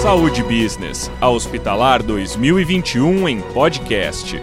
Saúde Business, a Hospitalar 2021 em podcast.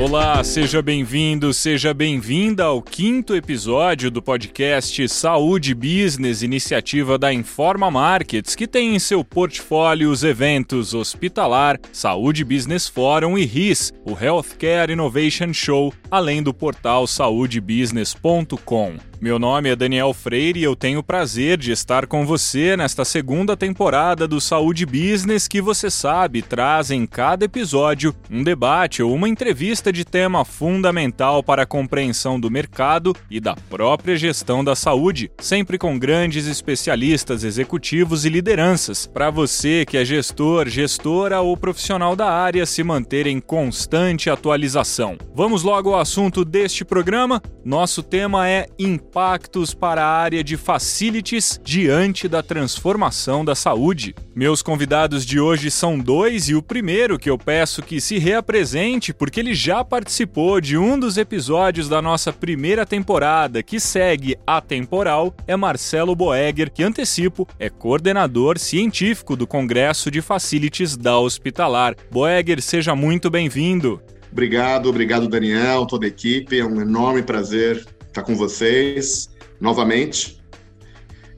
Olá, seja bem-vindo, seja bem-vinda ao quinto episódio do podcast Saúde Business, iniciativa da Informa Markets, que tem em seu portfólio os eventos Hospitalar, Saúde Business Forum e RIS, o Healthcare Innovation Show, além do portal saudebusiness.com. Meu nome é Daniel Freire e eu tenho o prazer de estar com você nesta segunda temporada do Saúde Business, que você sabe traz em cada episódio um debate ou uma entrevista de tema fundamental para a compreensão do mercado e da própria gestão da saúde, sempre com grandes especialistas, executivos e lideranças, para você que é gestor, gestora ou profissional da área se manter em constante atualização. Vamos logo ao assunto deste programa. Nosso tema é impactos para a área de facilities diante da transformação da saúde. Meus convidados de hoje são dois e o primeiro que eu peço que se reapresente porque ele já participou de um dos episódios da nossa primeira temporada que segue atemporal é Marcelo Boegger, que antecipo é coordenador científico do Congresso de Facilities da Hospitalar. Boegger, seja muito bem-vindo. Obrigado, obrigado Daniel, toda a equipe. É um enorme prazer estar com vocês novamente.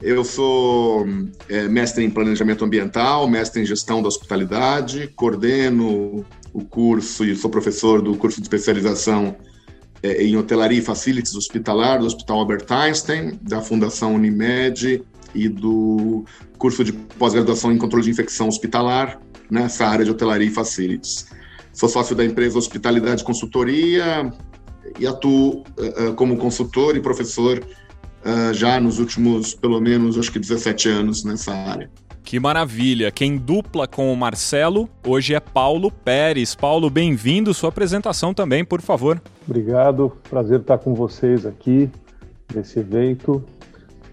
Eu sou é, mestre em planejamento ambiental, mestre em gestão da hospitalidade, coordeno o curso e sou professor do curso de especialização é, em hotelaria e facilities hospitalar do Hospital Albert Einstein, da Fundação Unimed e do curso de pós-graduação em controle de infecção hospitalar nessa área de hotelaria e facilities. Sou sócio da empresa Hospitalidade Consultoria, e atuo uh, como consultor e professor uh, já nos últimos, pelo menos, acho que 17 anos nessa área. Que maravilha! Quem dupla com o Marcelo hoje é Paulo Pérez. Paulo, bem-vindo. Sua apresentação também, por favor. Obrigado, prazer estar com vocês aqui nesse evento.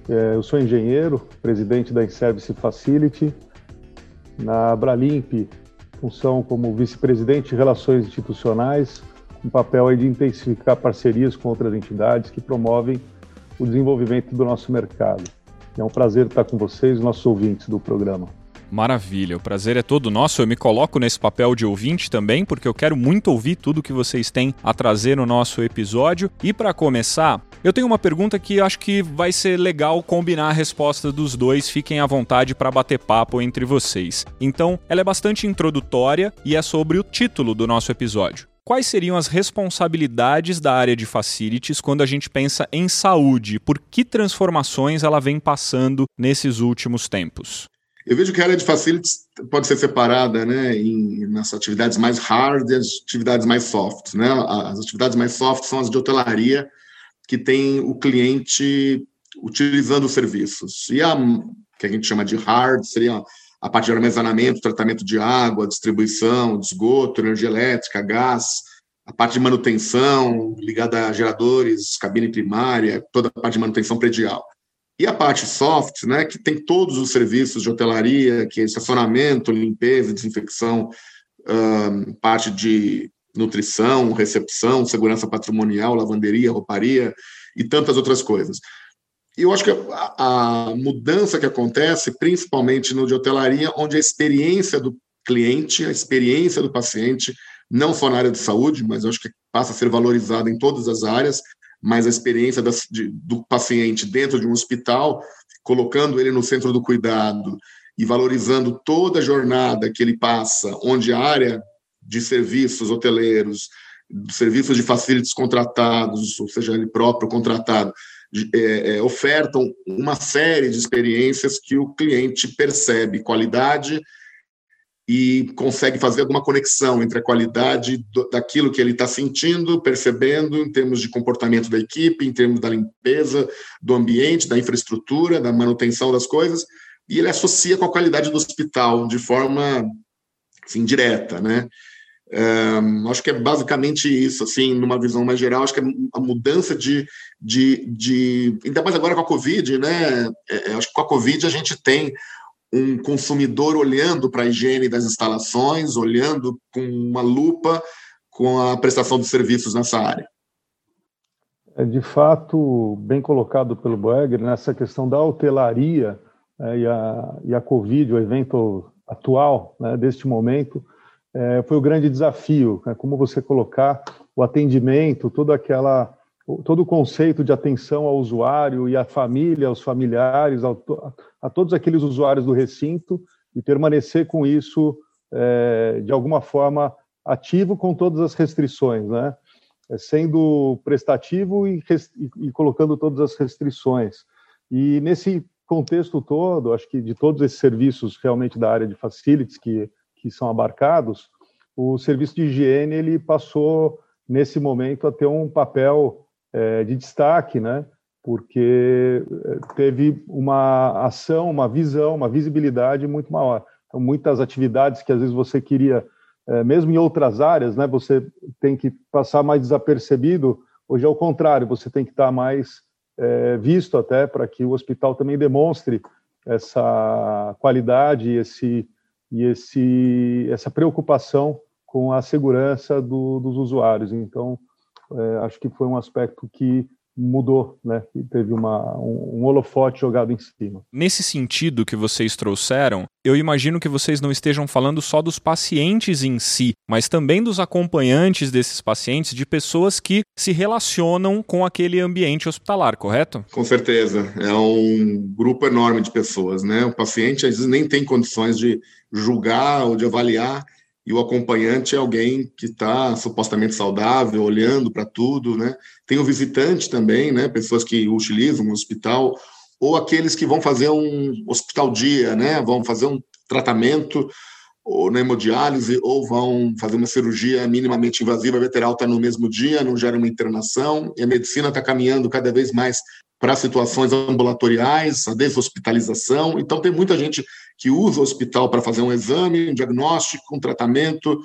É, eu sou engenheiro, presidente da InService Facility. Na Abralimp, função como vice-presidente de Relações Institucionais, um papel de intensificar parcerias com outras entidades que promovem o desenvolvimento do nosso mercado. É um prazer estar com vocês, nossos ouvintes do programa. Maravilha, o prazer é todo nosso. Eu me coloco nesse papel de ouvinte também, porque eu quero muito ouvir tudo que vocês têm a trazer no nosso episódio. E para começar, eu tenho uma pergunta que acho que vai ser legal combinar a resposta dos dois. Fiquem à vontade para bater papo entre vocês. Então, ela é bastante introdutória e é sobre o título do nosso episódio quais seriam as responsabilidades da área de facilities quando a gente pensa em saúde? Por que transformações ela vem passando nesses últimos tempos? Eu vejo que a área de facilities pode ser separada né, em, nas atividades mais hard e as atividades mais soft. Né? As atividades mais soft são as de hotelaria, que tem o cliente utilizando os serviços. E a que a gente chama de hard seria a parte de armazenamento, tratamento de água, distribuição, esgoto, energia elétrica, gás, a parte de manutenção ligada a geradores, cabine primária, toda a parte de manutenção predial. E a parte soft, né, que tem todos os serviços de hotelaria, que é estacionamento, limpeza, desinfecção, um, parte de nutrição, recepção, segurança patrimonial, lavanderia, rouparia e tantas outras coisas eu acho que a, a, mudança que acontece, principalmente no de hotelaria, onde a experiência do cliente, a experiência do paciente, não só na área de saúde, mas eu acho que passa a ser valorizada em todas as áreas, mas a experiência das, de, do paciente dentro de um hospital, colocando ele no centro do cuidado e valorizando toda a jornada que ele passa, onde a área de serviços hoteleiros, serviços de facilities contratados, ou seja, ele próprio contratado, é, é, ofertam uma série de experiências que o cliente percebe qualidade e consegue fazer alguma conexão entre a qualidade do, daquilo que ele está sentindo, percebendo em termos de comportamento da equipe, em termos da limpeza do ambiente, da infraestrutura, da manutenção das coisas, e ele associa com a qualidade do hospital de forma assim, direta, né? Acho que é basicamente isso, assim, numa visão mais geral, acho que é a mudança de, de, de ainda mais agora com a Covid, né? É, é, acho que com a Covid a gente tem um consumidor olhando para a higiene das instalações, olhando com uma lupa com a prestação de serviços nessa área. É de fato bem colocado pelo Boegger nessa questão da hotelaria, é, e, a, e a Covid, o evento atual né, deste momento, é, foi o grande desafio, né, como você colocar o atendimento, toda aquela todo o conceito de atenção ao usuário e à família, aos familiares, a, a todos aqueles usuários do recinto e permanecer com isso é, de alguma forma ativo com todas as restrições, né? É, sendo prestativo e, e, colocando todas as restrições. E nesse contexto todo, acho que de todos esses serviços realmente da área de facilities que, que são abarcados, o serviço de higiene ele passou nesse momento a ter um papel é, de destaque, né? Porque é, teve uma ação, uma visão, uma visibilidade muito maior. Então, muitas atividades que às vezes você queria, é, mesmo em outras áreas, né? Você tem que passar mais desapercebido. Hoje é o contrário, você tem que estar mais é, visto até para que o hospital também demonstre essa qualidade esse, e esse, essa preocupação com a segurança do, dos usuários. Então, é, acho que foi um aspecto que mudou, né? E teve uma, um, um, holofote jogado em cima. Nesse sentido que vocês trouxeram, eu imagino que vocês não estejam falando só dos pacientes em si, mas também dos acompanhantes desses pacientes, de pessoas que se relacionam com aquele ambiente hospitalar, correto? Com certeza. É um grupo enorme de pessoas, né? O paciente às vezes nem tem condições de julgar ou de avaliar e o acompanhante é alguém que está supostamente saudável, olhando para tudo, né? Tem o visitante também, né? Pessoas que utilizam o hospital ou aqueles que vão fazer um hospital dia, né? Vão fazer um tratamento ou na hemodiálise ou vão fazer uma cirurgia minimamente invasiva veteral está no mesmo dia, não gera uma internação e a medicina está caminhando cada vez mais para situações ambulatoriais, a deshospitalização. Então, tem muita gente que usa o hospital para fazer um exame, um diagnóstico, um tratamento,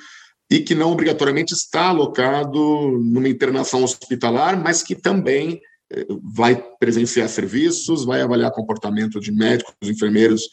e que não obrigatoriamente está alocado numa internação hospitalar, mas que também eh, vai presenciar serviços, vai avaliar comportamento de médicos, enfermeiros,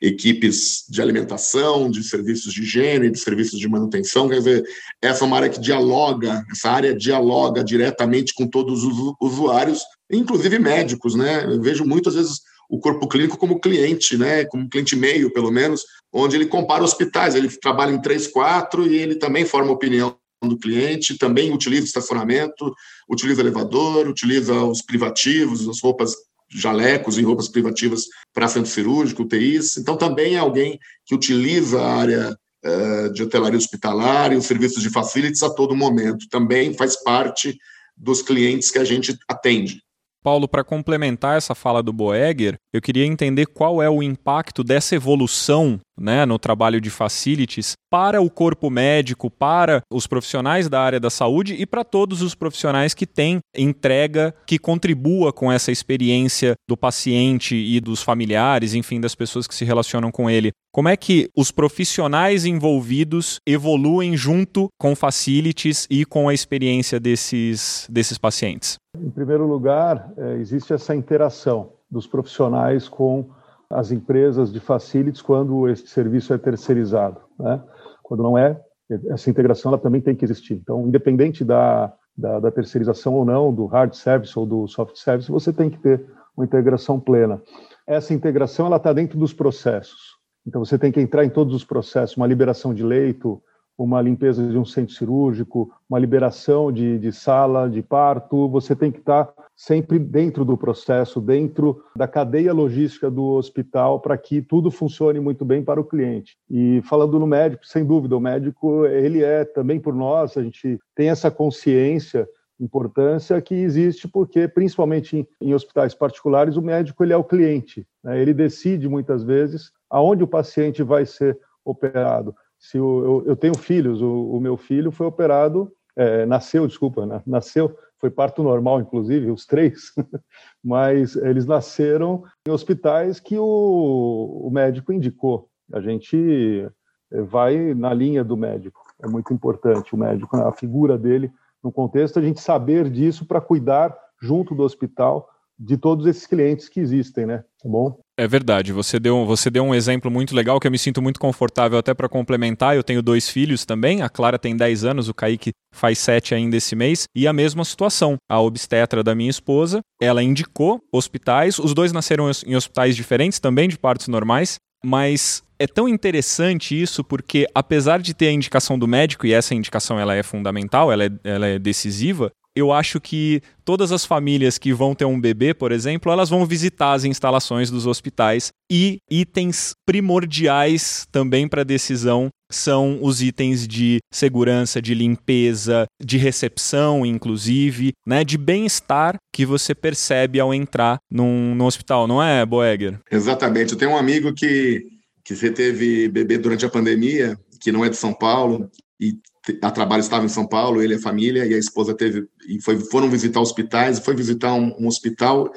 equipes de alimentação, de serviços de higiene, de serviços de manutenção. Quer dizer, essa é uma área que dialoga, essa área dialoga diretamente com todos os usuários, inclusive médicos, né? Eu vejo muitas vezes o corpo clínico como cliente, né? Como cliente meio, pelo menos, onde ele compara hospitais. Ele trabalha em três, quatro e ele também forma opinião do cliente, também utiliza estacionamento, utiliza elevador, utiliza os privativos, as roupas jalecos e roupas privativas para centro cirúrgico, UTIs. Então, também é alguém que utiliza a área uh, de hotelaria hospitalar e os serviços de facilities a todo momento. Também faz parte dos clientes que a gente atende. Paulo, para complementar essa fala do Boeger, eu queria entender qual é o impacto dessa evolução né, no trabalho de facilities para o corpo médico, para os profissionais da área da saúde e para todos os profissionais que têm entrega que contribua com essa experiência do paciente e dos familiares, enfim, das pessoas que se relacionam com ele. Como é que os profissionais envolvidos evoluem junto com facilities e com a experiência desses, desses pacientes? Em primeiro lugar, é, existe essa interação dos profissionais com as empresas de facilities quando esse serviço é terceirizado. Né? Quando não é, essa integração ela também tem que existir. Então, independente da, da, da terceirização ou não, do hard service ou do soft service, você tem que ter uma integração plena. Essa integração ela está dentro dos processos. Então, você tem que entrar em todos os processos, uma liberação de leito, uma limpeza de um centro cirúrgico, uma liberação de, de sala de parto, você tem que estar sempre dentro do processo, dentro da cadeia logística do hospital, para que tudo funcione muito bem para o cliente. E falando no médico, sem dúvida, o médico ele é também por nós, a gente tem essa consciência importância que existe porque principalmente em, em, hospitais particulares o médico ele é o cliente né? ele decide muitas vezes aonde o paciente vai ser operado se o, eu, eu, tenho filhos, o, o, meu filho foi operado, é, nasceu, desculpa, né? nasceu, foi parto normal, inclusive, os três, mas eles nasceram em hospitais que o, o médico indicou. A gente é, vai na linha do médico, é muito importante o médico, né? a figura dele no contexto, a gente saber disso para cuidar junto do hospital de todos esses clientes que existem, né? Tá bom? É verdade. Você deu, você deu um exemplo muito legal que eu me sinto muito confortável até para complementar. Eu tenho dois filhos também. A Clara tem 10 anos, o Kaique faz 7 ainda esse mês. E a mesma situação. A obstetra da minha esposa, ela indicou hospitais. Os dois nasceram em hospitais diferentes, também de partos normais. Mas é tão interessante isso porque, apesar de ter a indicação do médico, e essa indicação ela é fundamental, ela é, ela é decisiva, eu acho que todas as famílias que vão ter um bebê, por exemplo, elas vão visitar as instalações dos hospitais e itens primordiais também para a decisão são os itens de segurança, de limpeza, de recepção, inclusive, né, de bem-estar que você percebe ao entrar num, num hospital, não é, Boeger? Exatamente. Eu tenho um amigo que, que teve bebê durante a pandemia, que não é de São Paulo, e a trabalho estava em São Paulo, ele e a família, e a esposa teve e foi, foram visitar hospitais, foi visitar um, um hospital,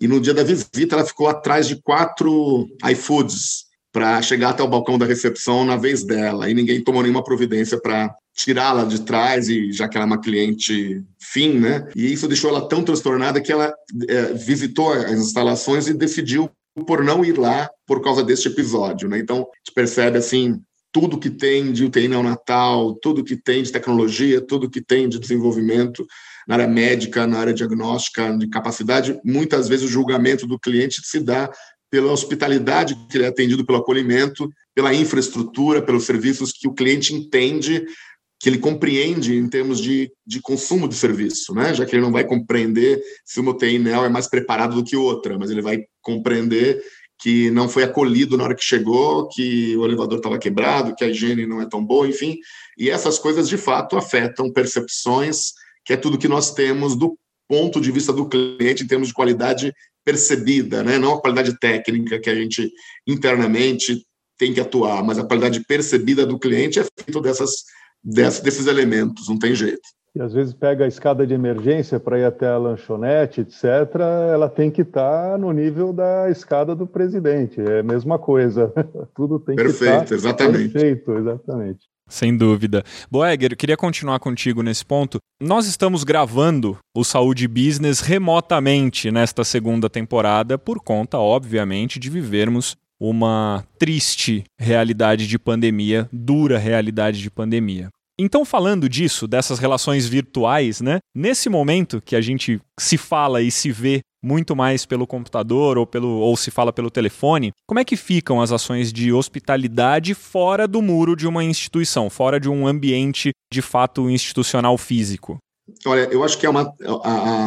e no dia da visita ela ficou atrás de quatro iFoods para chegar até o balcão da recepção na vez dela, e ninguém tomou nenhuma providência para tirá-la de trás, e já que ela é uma cliente fim, né? E isso deixou ela tão transtornada que ela é, visitou as instalações e decidiu por não ir lá por causa deste episódio, né? Então, a gente percebe assim tudo que tem de UTI neonatal, tudo que tem de tecnologia, tudo que tem de desenvolvimento na área médica, na área diagnóstica, de capacidade, muitas vezes o julgamento do cliente se dá pela hospitalidade que ele é atendido, pelo acolhimento, pela infraestrutura, pelos serviços que o cliente entende, que ele compreende em termos de, de consumo de serviço, né? já que ele não vai compreender se uma UTI neo é mais preparado do que outra, mas ele vai compreender que não foi acolhido na hora que chegou, que o elevador estava quebrado, que a higiene não é tão boa, enfim. E essas coisas, de fato, afetam percepções, que é tudo que nós temos do ponto de vista do cliente em termos de qualidade percebida, né? não a qualidade técnica que a gente internamente tem que atuar, mas a qualidade percebida do cliente é feito dessas, desses elementos, não tem jeito e às vezes pega a escada de emergência para ir até a lanchonete, etc., ela tem que estar tá no nível da escada do presidente. É a mesma coisa. Tudo tem perfeito, que estar tá exatamente. perfeito, exatamente. Sem dúvida. Boeger, queria continuar contigo nesse ponto. Nós estamos gravando o Saúde Business remotamente nesta segunda temporada, por conta, obviamente, de vivermos uma triste realidade de pandemia, dura realidade de pandemia. Então, falando disso, dessas relações virtuais, né? Nesse momento que a gente se fala e se vê muito mais pelo computador ou, pelo, ou se fala pelo telefone, como é que ficam as ações de hospitalidade fora do muro de uma instituição, fora de um ambiente de fato institucional físico? Olha, eu acho que é uma,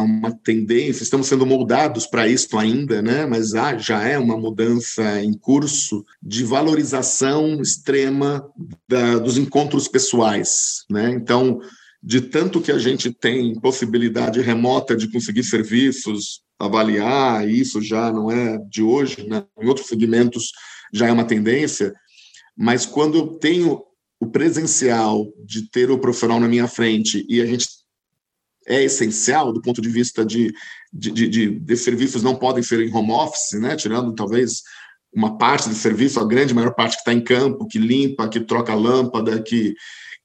uma tendência, estamos sendo moldados para isso ainda, né? mas há, já é uma mudança em curso de valorização extrema da, dos encontros pessoais. Né? Então, de tanto que a gente tem possibilidade remota de conseguir serviços, avaliar, isso já não é de hoje, né? em outros segmentos já é uma tendência, mas quando eu tenho o presencial de ter o profissional na minha frente e a gente é essencial do ponto de vista de, de, de, de, de serviços não podem ser em home office, né? tirando talvez uma parte do serviço, a grande maior parte que está em campo, que limpa, que troca lâmpada, que,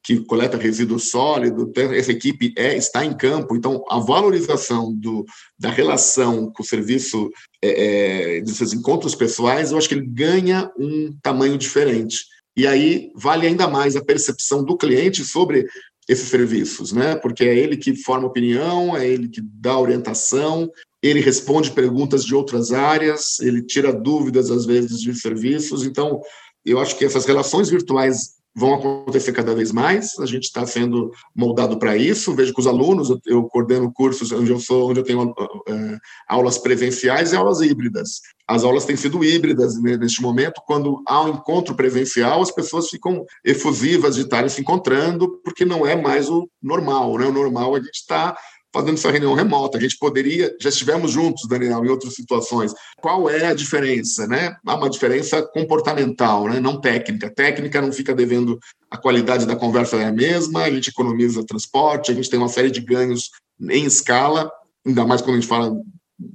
que coleta resíduo sólido, essa equipe é, está em campo, então a valorização do, da relação com o serviço, é, é, desses encontros pessoais, eu acho que ele ganha um tamanho diferente. E aí vale ainda mais a percepção do cliente sobre esses serviços, né? Porque é ele que forma opinião, é ele que dá orientação, ele responde perguntas de outras áreas, ele tira dúvidas às vezes de serviços. Então, eu acho que essas relações virtuais vão acontecer cada vez mais. A gente está sendo moldado para isso. Vejo que os alunos, eu coordeno cursos onde eu sou, onde eu tenho é, aulas presenciais e aulas híbridas. As aulas têm sido híbridas neste momento. Quando há um encontro presencial, as pessoas ficam efusivas de estarem se encontrando, porque não é mais o normal. Né? O normal é a gente está fazendo essa reunião remota. A gente poderia, já estivemos juntos, Daniel, em outras situações. Qual é a diferença? Né? Há uma diferença comportamental, né? não técnica. Técnica não fica devendo a qualidade da conversa é a mesma, a gente economiza transporte, a gente tem uma série de ganhos em escala, ainda mais quando a gente fala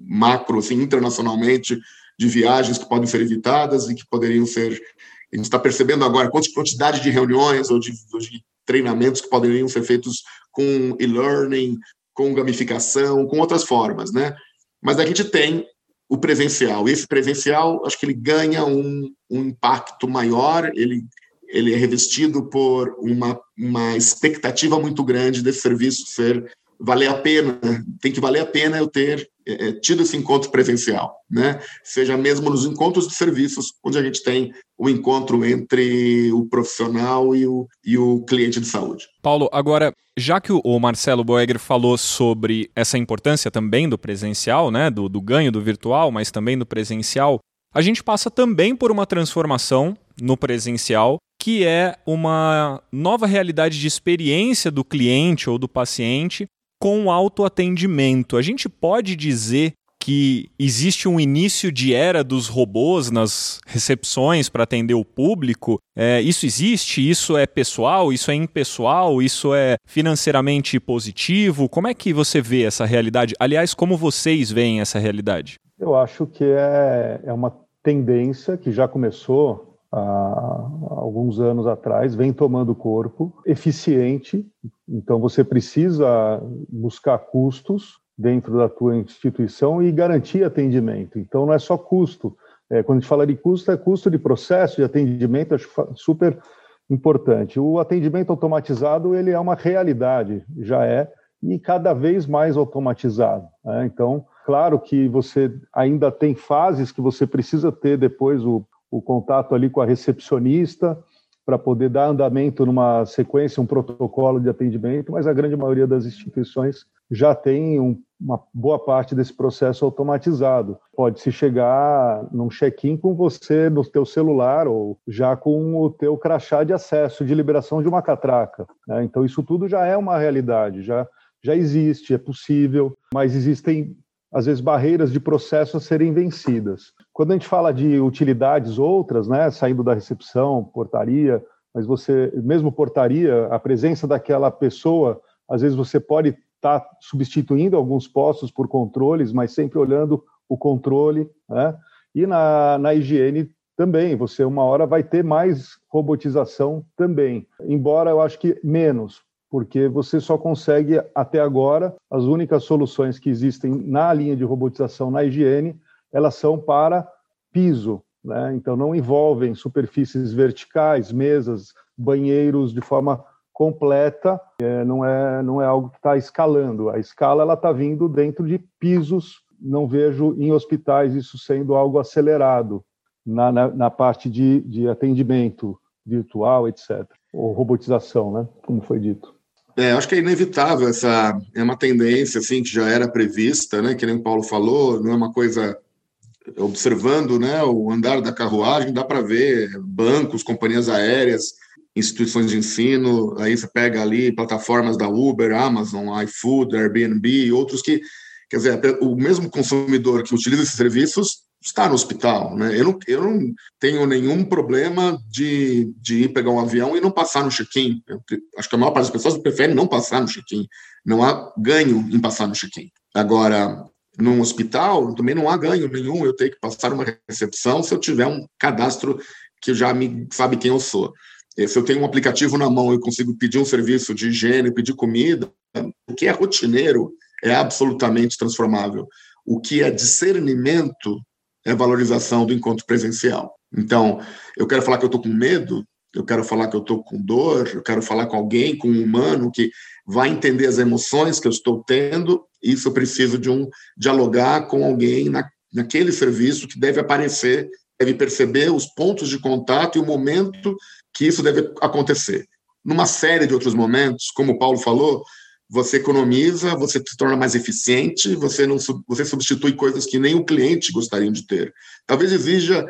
macro, assim, internacionalmente, de viagens que podem ser evitadas e que poderiam ser. A gente está percebendo agora quantidade de reuniões ou de, ou de treinamentos que poderiam ser feitos com e-learning, com gamificação, com outras formas, né? Mas a gente tem o presencial. Esse presencial, acho que ele ganha um, um impacto maior, ele, ele é revestido por uma, uma expectativa muito grande desse serviço ser valer a pena, tem que valer a pena eu ter é, é, tido esse encontro presencial, né? Seja mesmo nos encontros de serviços, onde a gente tem o encontro entre o profissional e o, e o cliente de saúde. Paulo, agora, já que o Marcelo Boegger falou sobre essa importância também do presencial, né, do, do ganho do virtual, mas também do presencial, a gente passa também por uma transformação no presencial que é uma nova realidade de experiência do cliente ou do paciente com autoatendimento. A gente pode dizer que existe um início de era dos robôs nas recepções para atender o público. É, isso existe? Isso é pessoal? Isso é impessoal? Isso é financeiramente positivo? Como é que você vê essa realidade? Aliás, como vocês veem essa realidade? Eu acho que é, é uma tendência que já começou há alguns anos atrás, vem tomando corpo, eficiente. Então você precisa buscar custos dentro da tua instituição e garantir atendimento. Então não é só custo. É, quando a gente fala de custo, é custo de processo de atendimento, acho super importante. O atendimento automatizado ele é uma realidade, já é, e cada vez mais automatizado. Né? Então, claro que você ainda tem fases que você precisa ter depois o o contato ali com a recepcionista para poder dar andamento numa sequência, um protocolo de atendimento, mas a grande maioria das instituições já tem um, uma boa parte desse processo automatizado. Pode-se chegar num check-in com você no teu celular ou já com o teu crachá de acesso, de liberação de uma catraca. Né? Então isso tudo já é uma realidade, já, já existe, é possível, mas existem às vezes, barreiras de processo a serem vencidas. Quando a gente fala de utilidades outras, né, saindo da recepção, portaria, mas você, mesmo portaria, a presença daquela pessoa, às vezes você pode estar tá substituindo alguns postos por controles, mas sempre olhando o controle, né? E na, na higiene também, você uma hora vai ter mais robotização também, embora eu acho que menos, porque você só consegue, até agora, as únicas soluções que existem na linha de robotização na higiene, elas são para piso, né? então não envolvem superfícies verticais, mesas, banheiros de forma completa, é, não, é, não é algo que está escalando, a escala ela está vindo dentro de pisos, não vejo em hospitais isso sendo algo acelerado na, na, na parte de, de atendimento virtual, etc. Ou robotização, né? como foi dito. É, acho que é inevitável essa é uma tendência assim que já era prevista, né? Que nem o Paulo falou, não é uma coisa observando, né? O andar da carruagem dá para ver bancos, companhias aéreas, instituições de ensino. Aí você pega ali plataformas da Uber, Amazon, iFood, Airbnb, outros que quer dizer o mesmo consumidor que utiliza esses serviços está no hospital, né? Eu não, eu não tenho nenhum problema de, de ir pegar um avião e não passar no check-in. Acho que a maior parte das pessoas prefere não passar no check-in. Não há ganho em passar no check-in. Agora, num hospital, também não há ganho nenhum eu ter que passar uma recepção se eu tiver um cadastro que já me sabe quem eu sou. Se eu tenho um aplicativo na mão e consigo pedir um serviço de higiene, pedir comida, o que é rotineiro é absolutamente transformável. O que é discernimento é valorização do encontro presencial. Então, eu quero falar que eu estou com medo, eu quero falar que eu estou com dor, eu quero falar com alguém, com um humano que vai entender as emoções que eu estou tendo. Isso eu preciso de um dialogar com alguém na, naquele serviço que deve aparecer, deve perceber os pontos de contato e o momento que isso deve acontecer. Numa série de outros momentos, como o Paulo falou, você economiza, você se torna mais eficiente, você não você substitui coisas que nem o cliente gostaria de ter. Talvez exija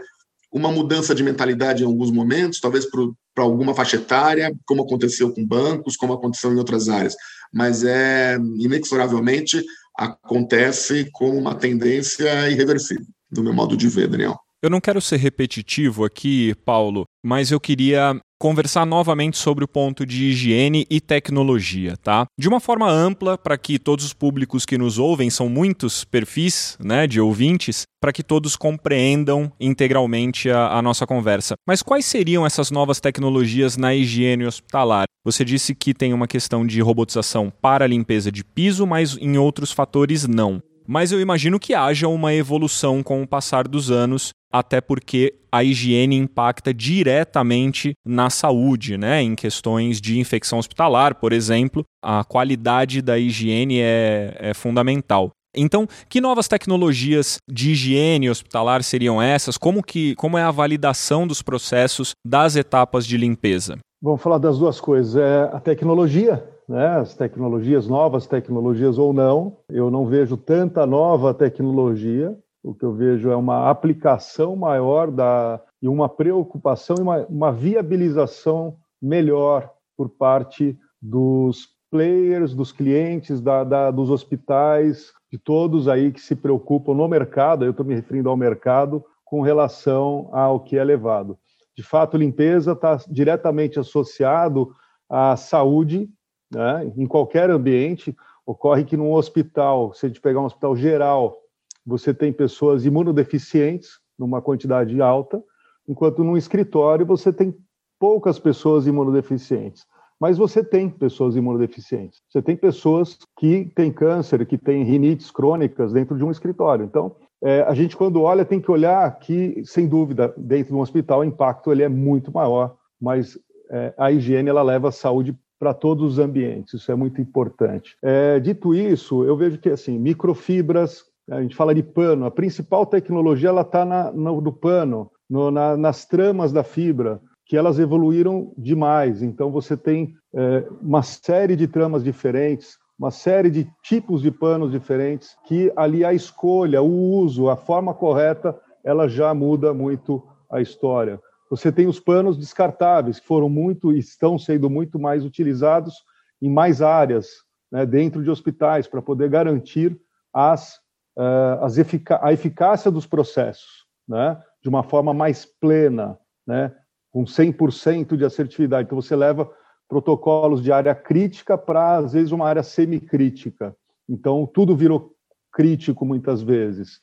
uma mudança de mentalidade em alguns momentos, talvez para alguma faixa etária, como aconteceu com bancos, como aconteceu em outras áreas, mas é inexoravelmente acontece com uma tendência irreversível, do meu modo de ver, Daniel. Eu não quero ser repetitivo aqui, Paulo, mas eu queria conversar novamente sobre o ponto de higiene e tecnologia, tá? De uma forma ampla, para que todos os públicos que nos ouvem, são muitos perfis né, de ouvintes, para que todos compreendam integralmente a, a, nossa conversa. Mas quais seriam essas novas tecnologias na higiene hospitalar? Você disse que tem uma questão de robotização para a limpeza de piso, mas em outros fatores não. Mas eu imagino que haja uma evolução com o passar dos anos, até porque a higiene impacta diretamente na saúde, né? Em questões de infecção hospitalar, por exemplo, a qualidade da higiene é, é fundamental. Então, que novas tecnologias de higiene hospitalar seriam essas? Como, que, como é a validação dos processos das etapas de limpeza? Vamos falar das duas coisas. É a tecnologia, né? as tecnologias, novas tecnologias ou não. Eu não vejo tanta nova tecnologia. O que eu vejo é uma aplicação maior da, e uma preocupação e uma, uma viabilização melhor por parte dos players, dos clientes, da, da, dos hospitais, de todos aí que se preocupam no mercado, eu estou me referindo ao mercado, com relação ao que é levado. De fato, limpeza está diretamente associado à saúde né? Em qualquer ambiente, ocorre que num hospital, se a gente pegar um hospital geral, você tem pessoas imunodeficientes, numa quantidade alta, enquanto num escritório você tem poucas pessoas imunodeficientes. Mas você tem pessoas imunodeficientes. Você tem pessoas que têm câncer, que têm rinites crônicas dentro de um escritório. Então, é, a gente, quando olha, tem que olhar que, sem dúvida, dentro de um hospital, o impacto ele é muito maior, mas é, a higiene ela leva a saúde para todos os ambientes. Isso é muito importante. É, dito isso, eu vejo que assim microfibras, a gente fala de pano, a principal tecnologia ela está no, no pano, no, na, nas tramas da fibra, que elas evoluíram demais. Então você tem é, uma série de tramas diferentes, uma série de tipos de panos diferentes, que ali a escolha, o uso, a forma correta, ela já muda muito a história. Você tem os panos descartáveis, que foram muito, estão sendo muito mais utilizados em mais áreas, né, dentro de hospitais, para poder garantir as, uh, as a eficácia dos processos, né, de uma forma mais plena, né, com 100% de assertividade. Então, você leva protocolos de área crítica para, às vezes, uma área semicrítica. Então, tudo virou crítico muitas vezes.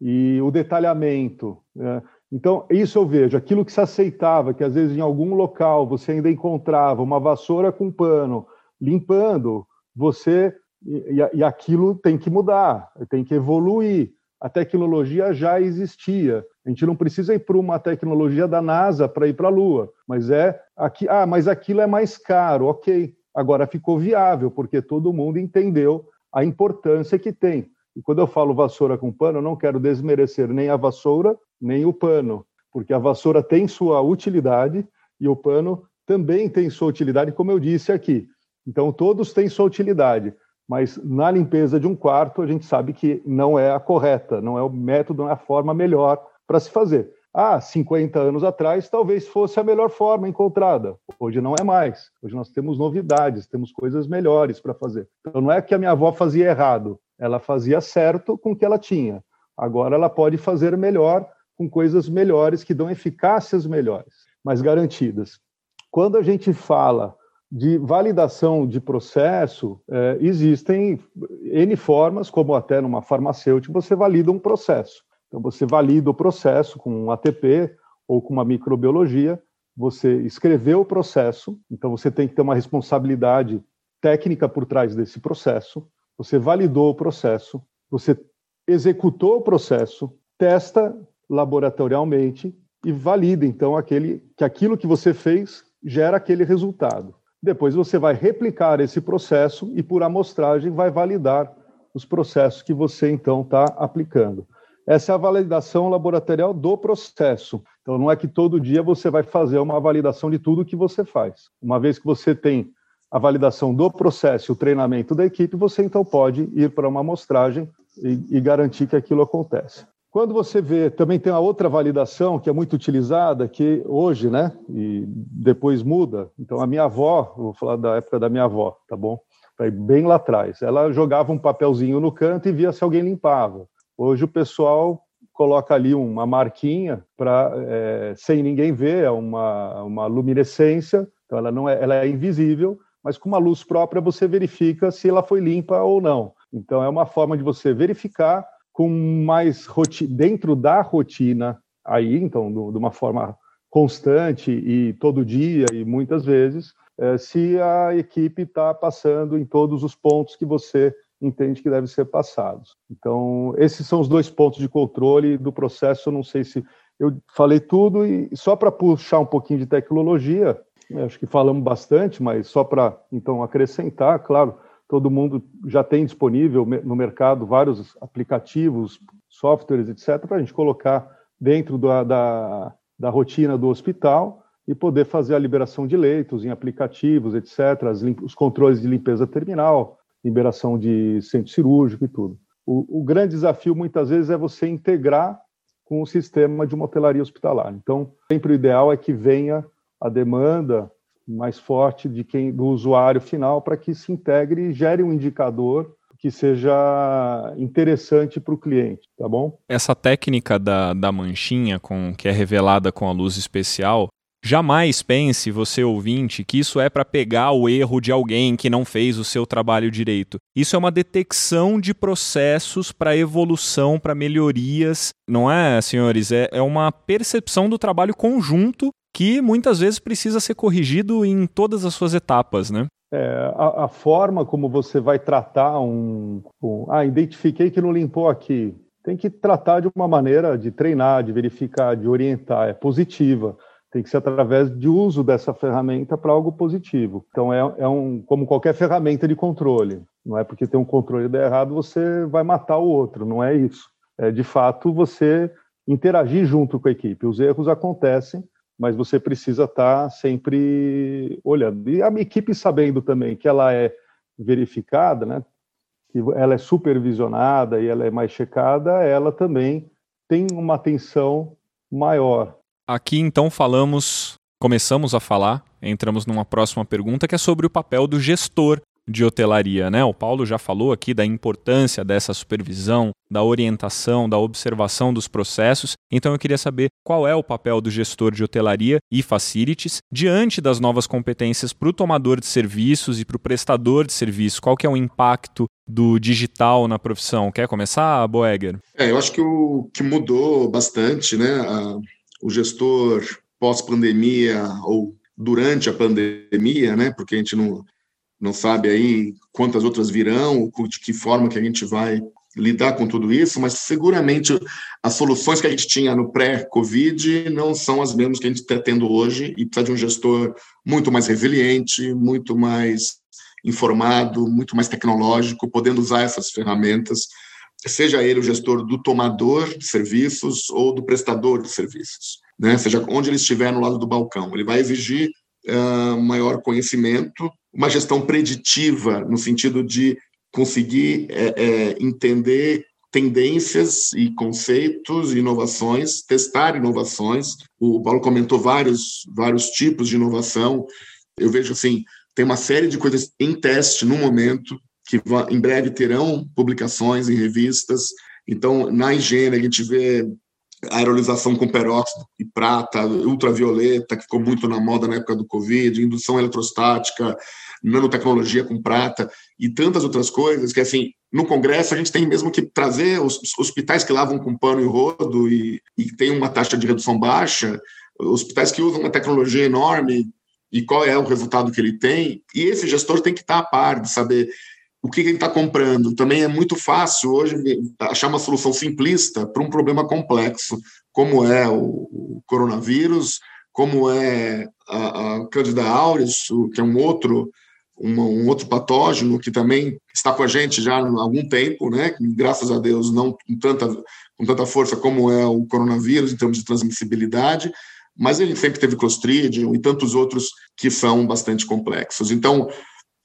E o detalhamento. Né? Então, isso eu vejo, aquilo que se aceitava, que às vezes em algum local você ainda encontrava uma vassoura com pano limpando, você. E, e aquilo tem que mudar, tem que evoluir. A tecnologia já existia. A gente não precisa ir para uma tecnologia da NASA para ir para a Lua, mas é aqui. Ah, mas aquilo é mais caro, ok. Agora ficou viável porque todo mundo entendeu a importância que tem. E quando eu falo vassoura com pano, eu não quero desmerecer nem a vassoura, nem o pano, porque a vassoura tem sua utilidade e o pano também tem sua utilidade, como eu disse aqui. Então, todos têm sua utilidade, mas na limpeza de um quarto, a gente sabe que não é a correta, não é o método, não é a forma melhor para se fazer. Ah, 50 anos atrás, talvez fosse a melhor forma encontrada. Hoje não é mais. Hoje nós temos novidades, temos coisas melhores para fazer. Então, não é que a minha avó fazia errado, ela fazia certo com o que ela tinha. Agora ela pode fazer melhor com coisas melhores que dão eficácias melhores, mais garantidas. Quando a gente fala de validação de processo, é, existem N formas, como até numa farmacêutica, você valida um processo. Então, você valida o processo com um ATP ou com uma microbiologia, você escreveu o processo, então você tem que ter uma responsabilidade técnica por trás desse processo, você validou o processo, você executou o processo, testa laboratorialmente e valida então aquele que aquilo que você fez gera aquele resultado. Depois você vai replicar esse processo e por amostragem vai validar os processos que você então está aplicando. Essa é a validação laboratorial do processo. Então não é que todo dia você vai fazer uma validação de tudo que você faz. Uma vez que você tem a validação do processo e o treinamento da equipe, você então pode ir para uma amostragem e, e garantir que aquilo acontece. Quando você vê, também tem a outra validação que é muito utilizada, que hoje, né, e depois muda. Então, a minha avó, vou falar da época da minha avó, tá bom? Bem lá atrás. Ela jogava um papelzinho no canto e via se alguém limpava. Hoje o pessoal coloca ali uma marquinha para é, sem ninguém ver, é uma, uma luminescência, então ela não é, ela é invisível, mas com uma luz própria você verifica se ela foi limpa ou não. Então é uma forma de você verificar com mais dentro da rotina aí, então de uma forma constante e todo dia e muitas vezes, é, se a equipe está passando em todos os pontos que você entende que devem ser passados. Então, esses são os dois pontos de controle do processo. Eu não sei se eu falei tudo e só para puxar um pouquinho de tecnologia, acho que falamos bastante, mas só para então acrescentar, claro, todo mundo já tem disponível no mercado vários aplicativos, softwares, etc., para a gente colocar dentro da, da, da, rotina do hospital e poder fazer a liberação de leitos em aplicativos, etc., os controles de limpeza terminal, liberação de centro cirúrgico e tudo. O, o grande desafio, muitas vezes, é você integrar com o sistema de uma hotelaria hospitalar. Então, sempre o ideal é que venha a demanda mais forte de quem do usuário final para que se integre e gere um indicador que seja interessante para o cliente, tá bom? Essa técnica da, da manchinha com que é revelada com a luz especial, Jamais pense, você ouvinte, que isso é para pegar o erro de alguém que não fez o seu trabalho direito. Isso é uma detecção de processos para evolução, para melhorias, não é, senhores? É, é uma percepção do trabalho conjunto que muitas vezes precisa ser corrigido em todas as suas etapas, né? É, a, a, forma como você vai tratar um, um. Ah, identifiquei que não limpou aqui. Tem que tratar de uma maneira de treinar, de verificar, de orientar, é positiva tem que ser através de uso dessa ferramenta para algo positivo. Então é, é, um como qualquer ferramenta de controle. Não é porque tem um controle der errado você vai matar o outro. Não é isso. É de fato você interagir junto com a equipe. Os erros acontecem, mas você precisa estar tá sempre olhando. E a equipe sabendo também que ela é verificada, né? Que ela é supervisionada e ela é mais checada, ela também tem uma atenção maior Aqui então falamos, começamos a falar, entramos numa próxima pergunta que é sobre o papel do gestor de hotelaria, né? O Paulo já falou aqui da importância dessa supervisão, da orientação, da observação dos processos. Então eu queria saber qual é o papel do gestor de hotelaria e facilities diante das novas competências para o tomador de serviços e para o prestador de serviço. Qual que é o impacto do digital na profissão? Quer começar, Boeger? É, eu acho que o que mudou bastante, né? A o gestor pós-pandemia ou durante a pandemia, né? Porque a gente não, não sabe aí quantas outras virão, de que forma que a gente vai lidar com tudo isso, mas seguramente as soluções que a gente tinha no pré-Covid não são as mesmas que a gente está tendo hoje e precisa de um gestor muito mais resiliente, muito mais informado, muito mais tecnológico, podendo usar essas ferramentas seja ele o gestor do tomador de serviços ou do prestador de serviços, né? seja onde ele estiver no lado do balcão. Ele vai exigir uh, maior conhecimento, uma gestão preditiva, no sentido de conseguir é, é, entender tendências e conceitos, inovações, testar inovações. O Paulo comentou vários, vários tipos de inovação. Eu vejo assim, tem uma série de coisas em teste no momento que em breve terão publicações em revistas. Então, na higiene, a gente vê aerolização com peróxido e prata, ultravioleta, que ficou muito na moda na época do Covid, indução eletrostática, nanotecnologia com prata e tantas outras coisas que, assim, no Congresso a gente tem mesmo que trazer os hospitais que lavam com pano e rodo e, e tem uma taxa de redução baixa, hospitais que usam uma tecnologia enorme e qual é o resultado que ele tem, e esse gestor tem que estar a par de saber o que ele está comprando. Também é muito fácil hoje achar uma solução simplista para um problema complexo, como é o, coronavírus, como é a, a Candida auris, que é um outro uma, um outro patógeno que também está com a gente já há algum tempo, né? Graças a Deus não com tanta com tanta força como é o coronavírus em termos de transmissibilidade, mas ele sempre teve Clostridium e tantos outros que são bastante complexos. Então,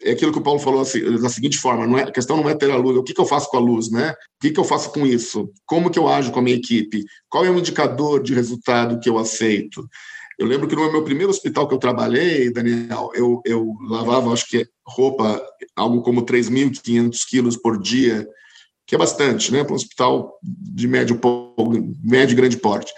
é aquilo que o Paulo falou assim, da seguinte forma: não é, a questão não é ter a luz, o que, que eu faço com a luz, né? O que, que eu faço com isso? Como que eu ajo com a minha equipe? Qual é o indicador de resultado que eu aceito? Eu lembro que no meu primeiro hospital que eu trabalhei, Daniel, eu, eu lavava, acho que roupa, algo como 3.500 quilos por dia, que é bastante, né? Para um hospital de médio, médio e grande porte.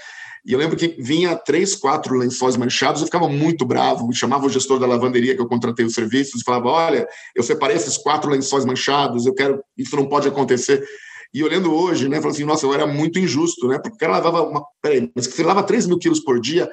E eu lembro que vinha três, quatro lençóis manchados, eu ficava muito bravo, chamava o gestor da lavanderia que eu contratei os serviços e falava: Olha, eu separei esses quatro lençóis manchados, eu quero, isso não pode acontecer. E olhando hoje, né, falando assim: Nossa, eu era muito injusto, né? Porque o cara lavava uma. Peraí, mas você lava 3 mil quilos por dia,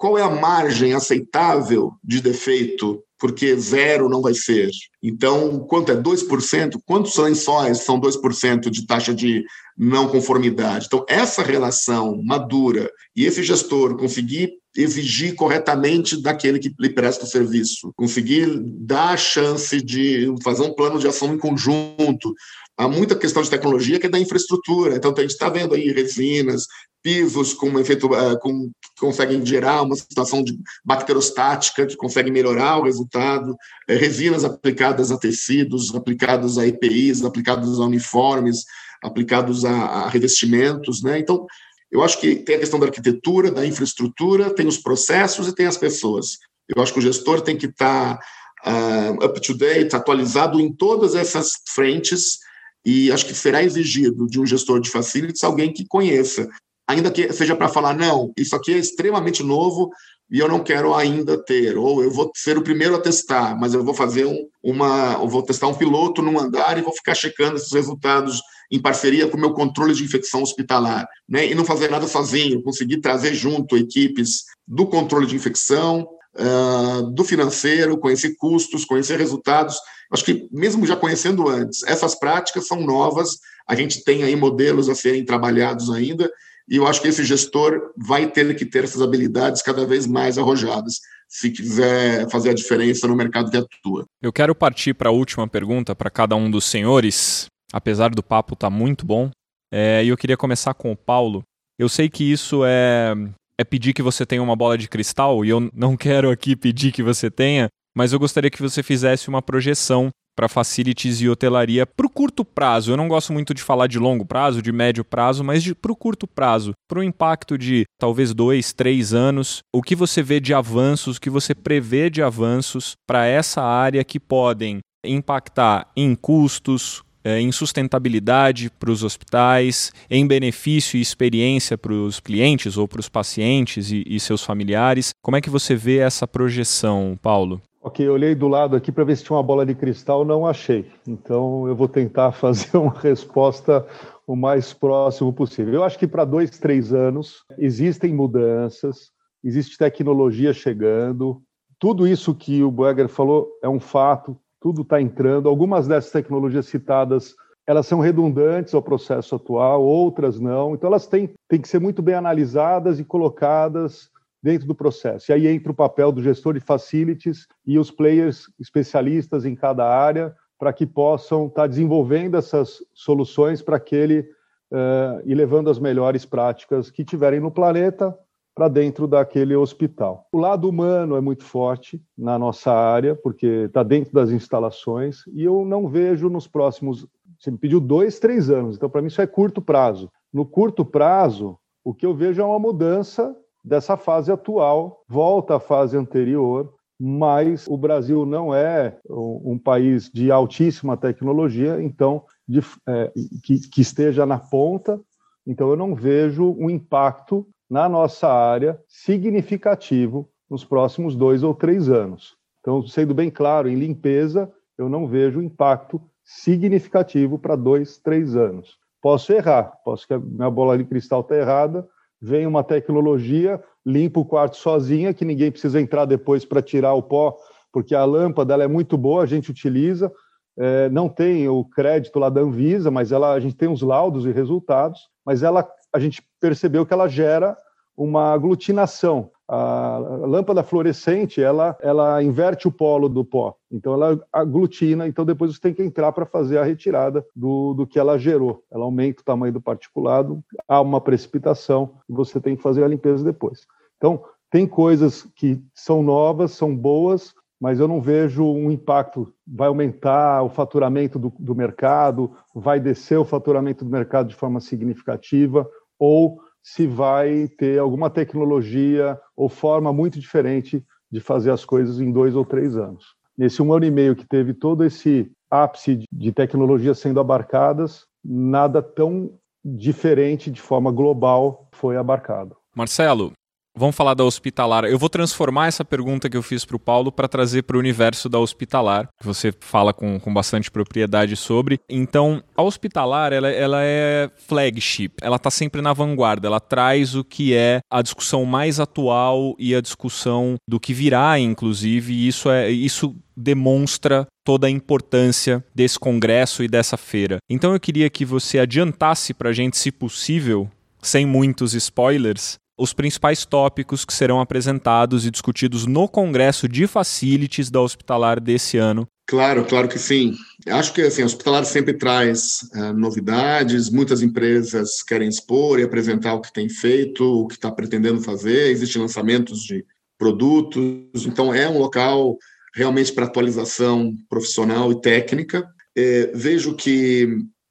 qual é a margem aceitável de defeito porque zero não vai ser. Então, quanto é 2%? Quantos lençóis são 2% de taxa de não conformidade? Então, essa relação madura e esse gestor conseguir exigir corretamente daquele que lhe presta o serviço, conseguir dar a chance de fazer um plano de ação em conjunto, há muita questão de tecnologia que é da infraestrutura. Então, a gente está vendo aí resinas, pisos com efeito, uh, com, que conseguem gerar uma situação de bacterostática, que conseguem melhorar o resultado, é, resinas aplicadas a tecidos, aplicadas a EPIs, aplicadas a uniformes, aplicados a, a revestimentos, né? Então, eu acho que tem a questão da arquitetura, da infraestrutura, tem os processos e tem as pessoas. Eu acho que o gestor tem que estar tá, uh, up to date, atualizado em todas essas frentes, e acho que será exigido de um gestor de facilities alguém que conheça ainda que seja para falar, não, isso aqui é extremamente novo e eu não quero ainda ter, ou eu vou ser o primeiro a testar, mas eu vou fazer um, uma, eu vou testar um piloto num andar e vou ficar checando esses resultados em parceria com o meu controle de infecção hospitalar, né? E não fazer nada sozinho, conseguir trazer junto equipes do controle de infecção, uh, do financeiro, conhecer custos, conhecer resultados. Acho que mesmo já conhecendo antes, essas práticas são novas. A gente tem aí modelos a serem trabalhados ainda e eu acho que esse gestor vai ter que ter essas habilidades cada vez mais arrojadas, se quiser fazer a diferença no mercado que atua. Eu quero partir para a última pergunta para cada um dos senhores, apesar do papo estar tá muito bom. É, e eu queria começar com o Paulo. Eu sei que isso é, é pedir que você tenha uma bola de cristal, e eu não quero aqui pedir que você tenha, mas eu gostaria que você fizesse uma projeção para facilities e hotelaria para o curto prazo. Eu não gosto muito de falar de longo prazo, de médio prazo, mas para o curto prazo, para o impacto de talvez dois, três anos. O que você vê de avanços, o que você prevê de avanços para essa área que podem impactar em custos, em sustentabilidade para os hospitais, em benefício e experiência para os clientes ou para os pacientes e, e seus familiares. Como é que você vê essa projeção, Paulo? Ok, eu olhei do lado aqui para ver se tinha uma bola de cristal, não achei. Então eu vou tentar fazer uma resposta o mais próximo possível. Eu acho que para dois, três anos existem mudanças, existe tecnologia chegando. Tudo isso que o Boeger falou é um fato, tudo está entrando. Algumas dessas tecnologias citadas elas são redundantes ao processo atual, outras não. Então elas têm, têm que ser muito bem analisadas e colocadas dentro do processo. E aí entra o papel do gestor de facilities e os players especialistas em cada área para que possam estar tá desenvolvendo essas soluções para aquele uh, e levando as melhores práticas que tiverem no planeta para dentro daquele hospital. O lado humano é muito forte na nossa área, porque está dentro das instalações, e eu não vejo nos próximos. Você me pediu dois, três anos, então para mim isso é curto prazo. No curto prazo, o que eu vejo é uma mudança dessa fase atual, volta à fase anterior, mas o Brasil não é um país de altíssima tecnologia, então de, é, que, que, esteja na ponta. Então eu não vejo um impacto na nossa área significativo nos próximos dois ou três anos. Então, sendo bem claro, em limpeza eu não vejo impacto significativo para dois, três anos. Posso errar, posso que a minha bola de cristal está errada, vem uma tecnologia, limpa o quarto sozinha, que ninguém precisa entrar depois para tirar o pó, porque a lâmpada ela é muito boa, a gente utiliza. É, não tem o crédito lá da Anvisa, mas ela, a gente tem os laudos e resultados, mas ela, a gente percebeu que ela gera uma aglutinação a lâmpada fluorescente ela, ela inverte o polo do pó, então ela aglutina, então depois você tem que entrar para fazer a retirada do, do que ela gerou. Ela aumenta o tamanho do particulado, há uma precipitação e você tem que fazer a limpeza depois. Então, tem coisas que são novas, são boas, mas eu não vejo um impacto. Vai aumentar o faturamento do, do mercado, vai descer o faturamento do mercado de forma significativa, ou se vai ter alguma tecnologia ou forma muito diferente de fazer as coisas em dois ou três anos. Nesse um ano e meio que teve todo esse ápice de tecnologias sendo abarcadas, nada tão diferente de forma global foi abarcado. Marcelo, Vamos falar da hospitalar. Eu vou transformar essa pergunta que eu fiz para o Paulo para trazer para o universo da hospitalar, que você fala com, com bastante propriedade sobre. Então, a hospitalar ela, ela é flagship, ela está sempre na vanguarda, ela traz o que é a discussão mais atual e a discussão do que virá, inclusive, e isso é isso demonstra toda a importância desse congresso e dessa feira. Então eu queria que você adiantasse para a gente, se possível, sem muitos spoilers, os principais tópicos que serão apresentados e discutidos no Congresso de Facilities da Hospitalar desse ano. Claro, claro que sim. Acho que assim, a Hospitalar sempre traz uh, novidades, muitas empresas querem expor e apresentar o que tem feito, o que está pretendendo fazer, existem lançamentos de produtos, então é um local realmente para atualização profissional e técnica. É, vejo que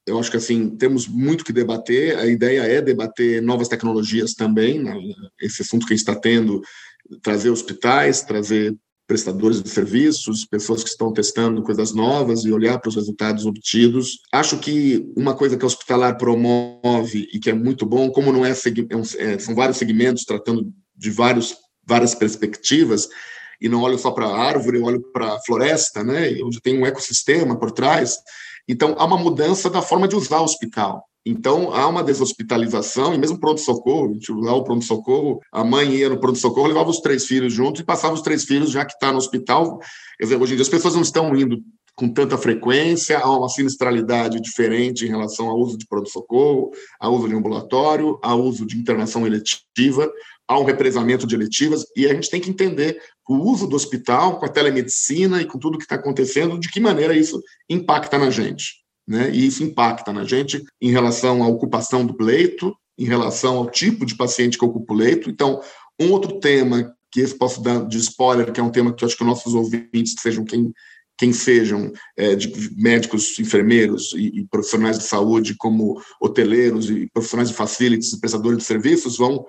eu acho que assim temos muito que debater. A ideia é debater novas tecnologias também. Né? Esse assunto que está tendo, trazer hospitais, trazer prestadores de serviços, pessoas que estão testando coisas novas e olhar para os resultados obtidos. Acho que uma coisa que a hospitalar promove e que é muito bom, como não é, é, é são vários segmentos tratando de vários várias perspectivas, e não olho só para a árvore, eu olho para a floresta, né, onde tem um ecossistema por trás. Então, há uma mudança da forma de usar o hospital. Então, há uma deshospitalização, e mesmo pronto-socorro, lá o pronto-socorro, a mãe ia no pronto-socorro, levava os três filhos juntos e passava os três filhos, já que está no hospital. Dizer, hoje em dia as pessoas não estão indo com tanta frequência, há uma sinistralidade diferente em relação ao uso de pronto-socorro, ao uso de ambulatório, ao uso de internação eletiva há um represamento de eletivas, e a gente tem que entender o uso do hospital com a telemedicina e com tudo que está acontecendo, de que maneira isso impacta na gente. Né? E isso impacta na gente em relação à ocupação do leito, em relação ao tipo de paciente que ocupa o leito. Então, um outro tema que esse posso dar de spoiler, que é um tema que eu acho que nossos ouvintes, sejam quem, quem sejam, é, de médicos, enfermeiros e, e, profissionais de saúde, como hoteleiros e profissionais de facilities prestadores de serviços, vão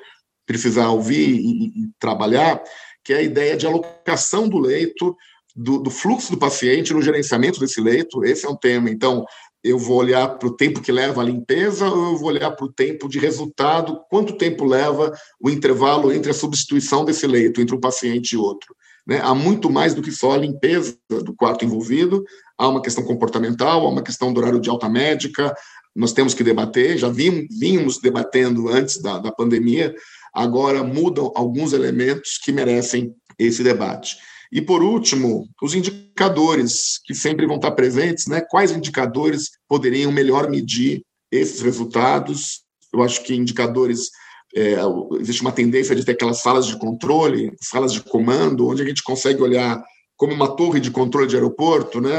precisar ouvir e, e, trabalhar, que é a ideia de alocação do leito, do, do, fluxo do paciente no gerenciamento desse leito. Esse é um tema. Então, eu vou olhar para o tempo que leva a limpeza ou eu vou olhar para o tempo de resultado, quanto tempo leva o intervalo entre a substituição desse leito, entre um paciente e outro. Né? Há muito mais do que só a limpeza do quarto envolvido, há uma questão comportamental, há uma questão do horário de alta médica, nós temos que debater, já vimos debatendo antes da, da pandemia, agora mudam alguns elementos que merecem esse debate. E, por último, os indicadores que sempre vão estar presentes, né? quais indicadores poderiam melhor medir esses resultados? Eu acho que indicadores. É, existe uma tendência de ter aquelas salas de controle, salas de comando, onde a gente consegue olhar como uma torre de controle de aeroporto, né?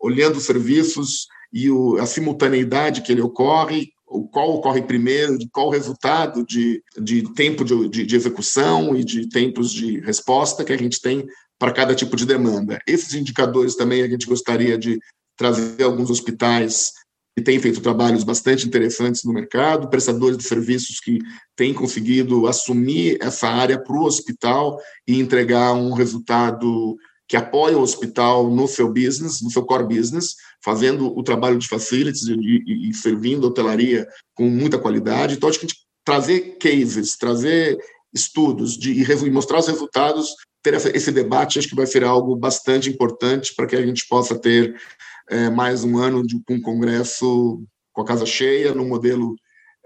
olhando os serviços e o, a simultaneidade que ele ocorre, qual ocorre primeiro, qual o resultado de, de tempo de, de, de, execução e de tempos de resposta que a gente tem para cada tipo de demanda. Esses indicadores também a gente gostaria de trazer alguns hospitais que têm feito trabalhos bastante interessantes no mercado, prestadores de serviços que têm conseguido assumir essa área para o hospital e entregar um resultado que apoia o hospital no seu business, no seu core business, fazendo o trabalho de facilities e, e, e servindo hotelaria com muita qualidade. Então, acho que a gente trazer cases, trazer estudos de, e mostrar os resultados, ter esse debate, acho que vai ser algo bastante importante para que a gente possa ter é, mais um ano de um congresso com a casa cheia, num modelo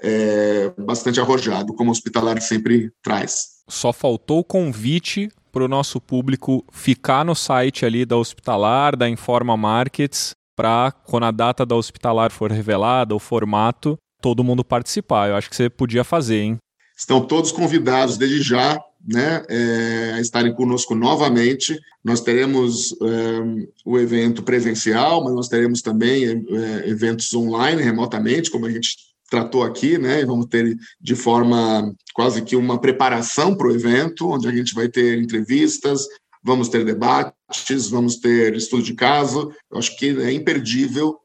é, bastante arrojado, como o hospitalar sempre traz. Só faltou o convite para o nosso público ficar no site ali da Hospitalar, da Informa Markets, para quando a data da hospitalar for revelada, o formato, todo mundo participar. Eu acho que você podia fazer, hein? Estão todos convidados desde já né, é, a estarem conosco novamente. Nós teremos é, o evento presencial, mas nós teremos também é, eventos online, remotamente, como a gente tratou aqui, né? E vamos ter de forma quase que uma preparação para o evento, onde a gente vai ter entrevistas, vamos ter debates, vamos ter estudo de caso. Eu acho que é imperdível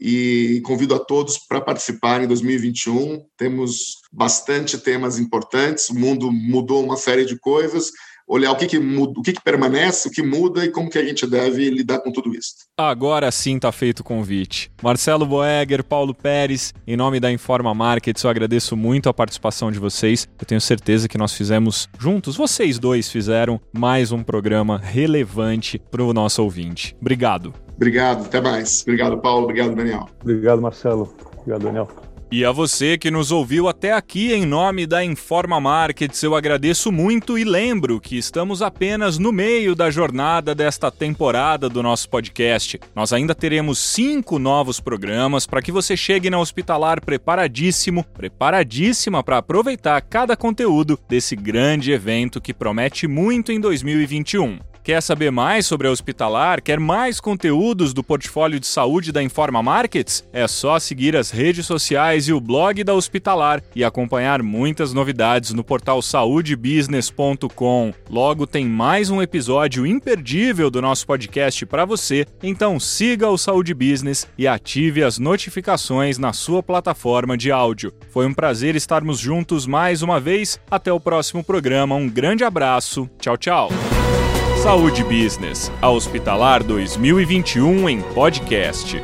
e convido a todos para participar em 2021. Temos bastante temas importantes, o mundo mudou uma série de coisas, olhar o que, que muda, o que, que permanece, o que muda e como que a gente deve lidar com tudo isso. Agora sim está feito o convite. Marcelo Boeger, Paulo Pérez, em nome da Informa Markets, eu agradeço muito a participação de vocês. Eu tenho certeza que nós fizemos juntos, vocês dois fizeram mais um programa relevante para o nosso ouvinte. Obrigado. Obrigado, até mais. Obrigado, Paulo. Obrigado, Daniel. Obrigado, Marcelo. Obrigado, Daniel. E a você que nos ouviu até aqui em nome da Informa Markets, eu agradeço muito e lembro que estamos apenas no meio da jornada desta temporada do nosso podcast. Nós ainda teremos cinco novos programas para que você chegue na Hospitalar preparadíssimo, preparadíssima para aproveitar cada conteúdo desse grande evento que promete muito em 2021. Quer saber mais sobre a Hospitalar? Quer mais conteúdos do portfólio de saúde da Informa Markets? É só seguir as redes sociais e o blog da Hospitalar e acompanhar muitas novidades no portal saudebusiness.com. Logo tem mais um episódio imperdível do nosso podcast para você, então siga o Saúde Business e ative as notificações na sua plataforma de áudio. Foi um prazer estarmos juntos mais uma vez. Até o próximo programa. Um grande abraço. Tchau, tchau. Saúde Business, a Hospitalar 2021 em podcast.